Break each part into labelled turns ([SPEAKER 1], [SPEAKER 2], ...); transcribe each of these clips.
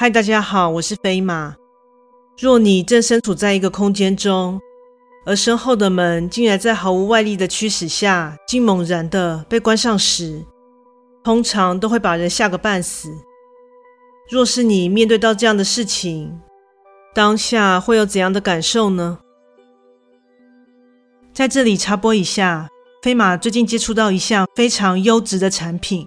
[SPEAKER 1] 嗨，大家好，我是飞马。若你正身处在一个空间中，而身后的门竟然在毫无外力的驱使下，竟猛然的被关上时，通常都会把人吓个半死。若是你面对到这样的事情，当下会有怎样的感受呢？在这里插播一下，飞马最近接触到一项非常优质的产品。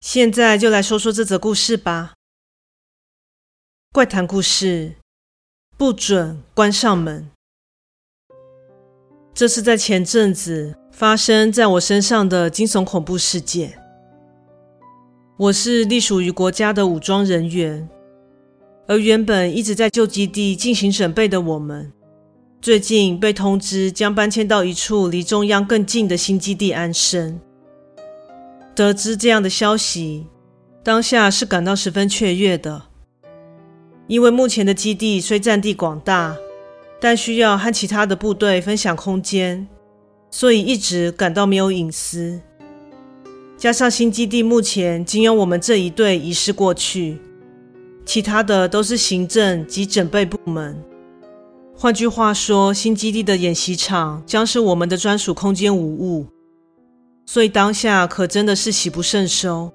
[SPEAKER 1] 现在就来说说这则故事吧。怪谈故事，不准关上门。这是在前阵子发生在我身上的惊悚恐怖事件。我是隶属于国家的武装人员，而原本一直在旧基地进行准备的我们，最近被通知将搬迁到一处离中央更近的新基地安身。得知这样的消息，当下是感到十分雀跃的。因为目前的基地虽占地广大，但需要和其他的部队分享空间，所以一直感到没有隐私。加上新基地目前仅有我们这一队移师过去，其他的都是行政及整备部门。换句话说，新基地的演习场将是我们的专属空间无误。所以当下可真的是喜不胜收，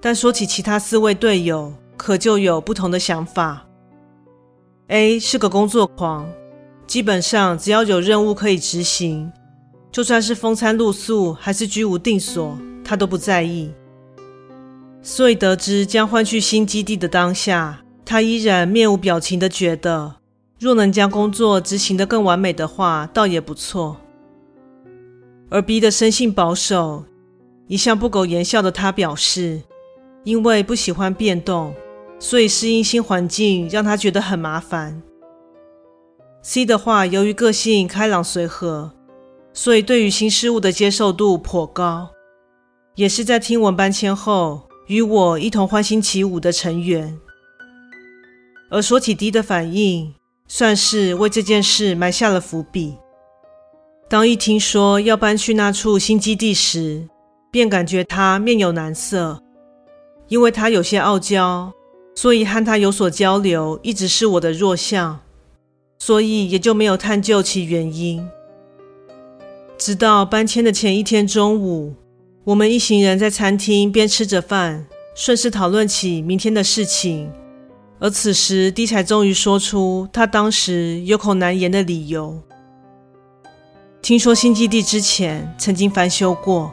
[SPEAKER 1] 但说起其他四位队友，可就有不同的想法。A 是个工作狂，基本上只要有任务可以执行，就算是风餐露宿还是居无定所，他都不在意。所以得知将换去新基地的当下，他依然面无表情的觉得，若能将工作执行得更完美的话，倒也不错。而 B 的生性保守，一向不苟言笑的他表示，因为不喜欢变动，所以适应新环境让他觉得很麻烦。C 的话，由于个性开朗随和，所以对于新事物的接受度颇高，也是在听闻搬迁后与我一同欢欣起舞的成员。而说起 D 的反应，算是为这件事埋下了伏笔。当一听说要搬去那处新基地时，便感觉他面有难色。因为他有些傲娇，所以和他有所交流一直是我的弱项，所以也就没有探究其原因。直到搬迁的前一天中午，我们一行人在餐厅边吃着饭，顺势讨论起明天的事情，而此时 D 才终于说出他当时有口难言的理由。听说新基地之前曾经翻修过，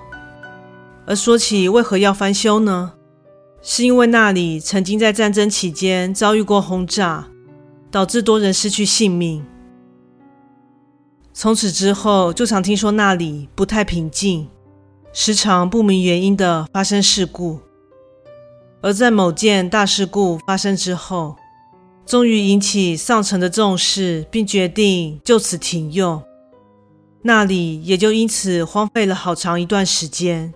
[SPEAKER 1] 而说起为何要翻修呢？是因为那里曾经在战争期间遭遇过轰炸，导致多人失去性命。从此之后，就常听说那里不太平静，时常不明原因的发生事故。而在某件大事故发生之后，终于引起上层的重视，并决定就此停用。那里也就因此荒废了好长一段时间，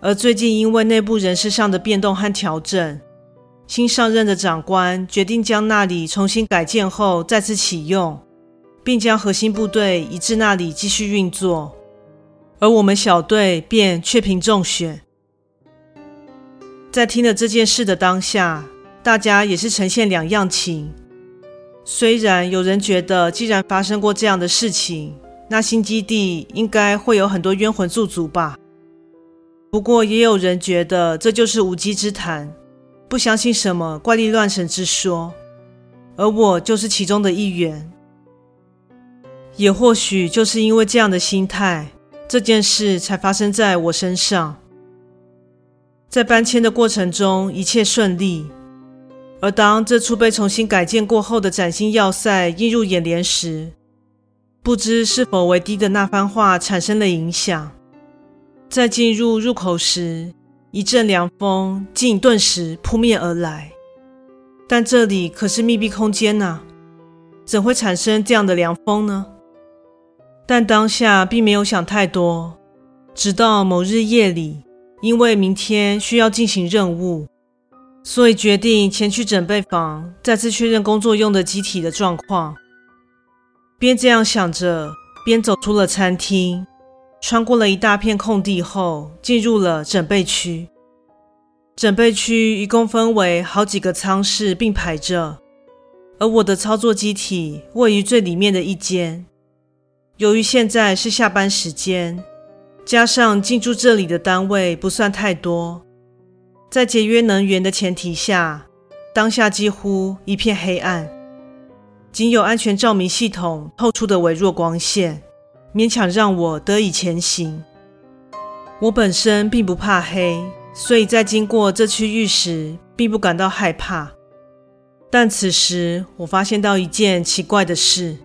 [SPEAKER 1] 而最近因为内部人事上的变动和调整，新上任的长官决定将那里重新改建后再次启用，并将核心部队移至那里继续运作，而我们小队便雀屏中选。在听了这件事的当下，大家也是呈现两样情。虽然有人觉得，既然发生过这样的事情，那新基地应该会有很多冤魂驻足吧。不过，也有人觉得这就是无稽之谈，不相信什么怪力乱神之说。而我就是其中的一员。也或许就是因为这样的心态，这件事才发生在我身上。在搬迁的过程中，一切顺利。而当这处被重新改建过后的崭新要塞映入眼帘时，不知是否为 D 的那番话产生了影响。在进入入口时，一阵凉风竟顿时扑面而来。但这里可是密闭空间呐，怎会产生这样的凉风呢？但当下并没有想太多，直到某日夜里，因为明天需要进行任务，所以决定前去整备房，再次确认工作用的机体的状况。边这样想着，边走出了餐厅，穿过了一大片空地后，进入了整备区。整备区一共分为好几个舱室并排着，而我的操作机体位于最里面的一间。由于现在是下班时间，加上进驻这里的单位不算太多，在节约能源的前提下，当下几乎一片黑暗，仅有安全照明系统透出的微弱光线，勉强让我得以前行。我本身并不怕黑，所以在经过这区域时，并不感到害怕。但此时，我发现到一件奇怪的事。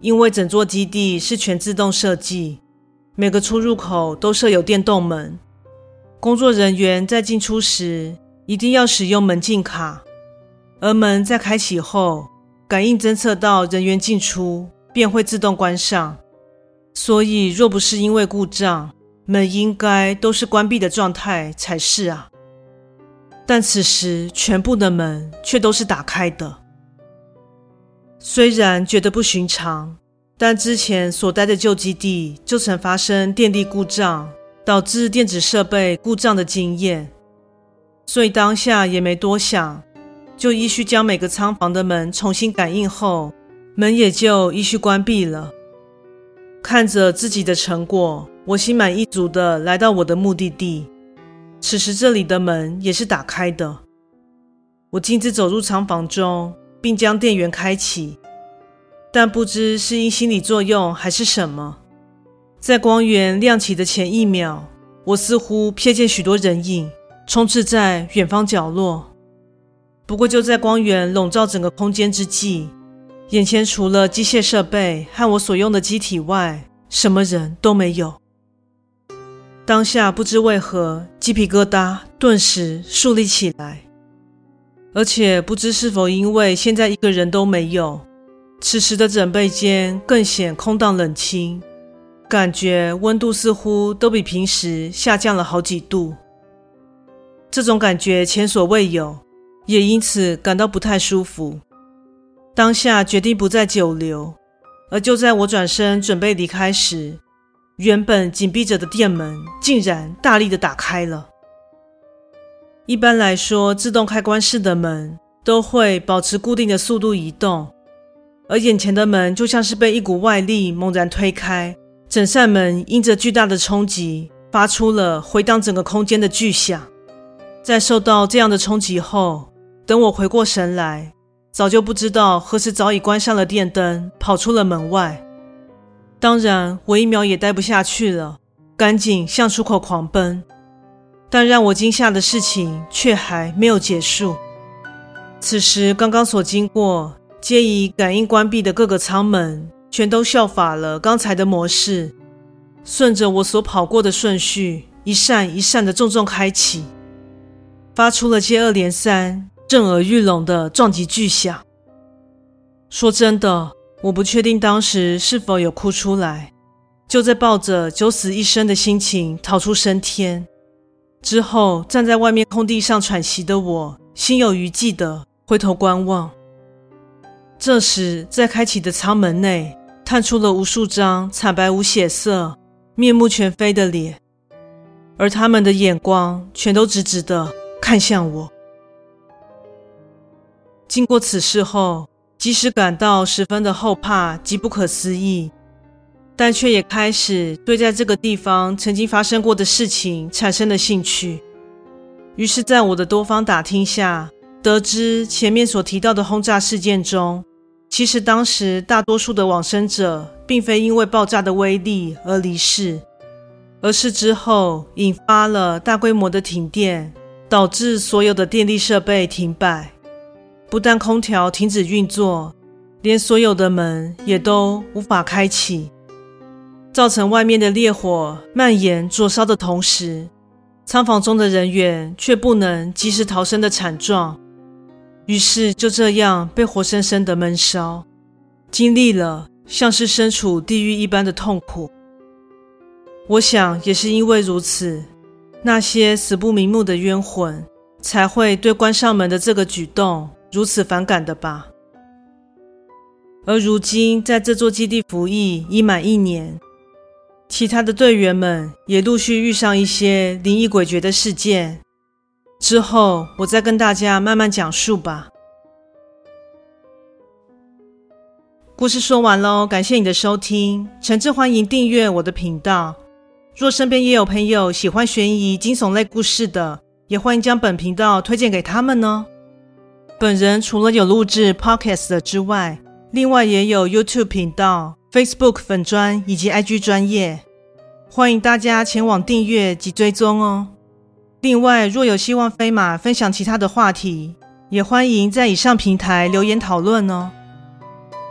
[SPEAKER 1] 因为整座基地是全自动设计，每个出入口都设有电动门，工作人员在进出时一定要使用门禁卡，而门在开启后，感应侦测到人员进出，便会自动关上。所以，若不是因为故障，门应该都是关闭的状态才是啊。但此时，全部的门却都是打开的。虽然觉得不寻常，但之前所待的旧基地就曾发生电力故障，导致电子设备故障的经验，所以当下也没多想，就依序将每个仓房的门重新感应后，门也就依序关闭了。看着自己的成果，我心满意足地来到我的目的地。此时这里的门也是打开的，我径自走入仓房中。并将电源开启，但不知是因心理作用还是什么，在光源亮起的前一秒，我似乎瞥见许多人影充斥在远方角落。不过就在光源笼罩整个空间之际，眼前除了机械设备和我所用的机体外，什么人都没有。当下不知为何，鸡皮疙瘩顿时竖立起来。而且不知是否因为现在一个人都没有，此时的整备间更显空荡冷清，感觉温度似乎都比平时下降了好几度。这种感觉前所未有，也因此感到不太舒服。当下决定不再久留，而就在我转身准备离开时，原本紧闭着的店门竟然大力的打开了。一般来说，自动开关式的门都会保持固定的速度移动，而眼前的门就像是被一股外力猛然推开，整扇门因着巨大的冲击，发出了回荡整个空间的巨响。在受到这样的冲击后，等我回过神来，早就不知道何时早已关上了电灯，跑出了门外。当然，我一秒也待不下去了，赶紧向出口狂奔。但让我惊吓的事情却还没有结束。此时，刚刚所经过、皆已感应关闭的各个舱门，全都效法了刚才的模式，顺着我所跑过的顺序，一扇一扇的重重开启，发出了接二连三、震耳欲聋的撞击巨响。说真的，我不确定当时是否有哭出来，就在抱着九死一生的心情逃出升天。之后，站在外面空地上喘息的我，心有余悸地回头观望。这时，在开启的舱门内，探出了无数张惨白无血色、面目全非的脸，而他们的眼光全都直直地看向我。经过此事后，即使感到十分的后怕及不可思议。但却也开始对在这个地方曾经发生过的事情产生了兴趣。于是，在我的多方打听下，得知前面所提到的轰炸事件中，其实当时大多数的往生者并非因为爆炸的威力而离世，而是之后引发了大规模的停电，导致所有的电力设备停摆，不但空调停止运作，连所有的门也都无法开启。造成外面的烈火蔓延灼烧的同时，仓房中的人员却不能及时逃生的惨状，于是就这样被活生生的闷烧，经历了像是身处地狱一般的痛苦。我想也是因为如此，那些死不瞑目的冤魂才会对关上门的这个举动如此反感的吧。而如今在这座基地服役已满一年。其他的队员们也陆续遇上一些灵异诡谲的事件，之后我再跟大家慢慢讲述吧。故事说完喽，感谢你的收听，诚挚欢迎订阅我的频道。若身边也有朋友喜欢悬疑惊悚类故事的，也欢迎将本频道推荐给他们呢。本人除了有录制 Podcast 的之外，另外也有 YouTube 频道。Facebook 粉专以及 IG 专业，欢迎大家前往订阅及追踪哦。另外，若有希望飞马分享其他的话题，也欢迎在以上平台留言讨论哦。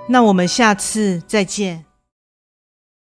[SPEAKER 1] 那我们下次再见。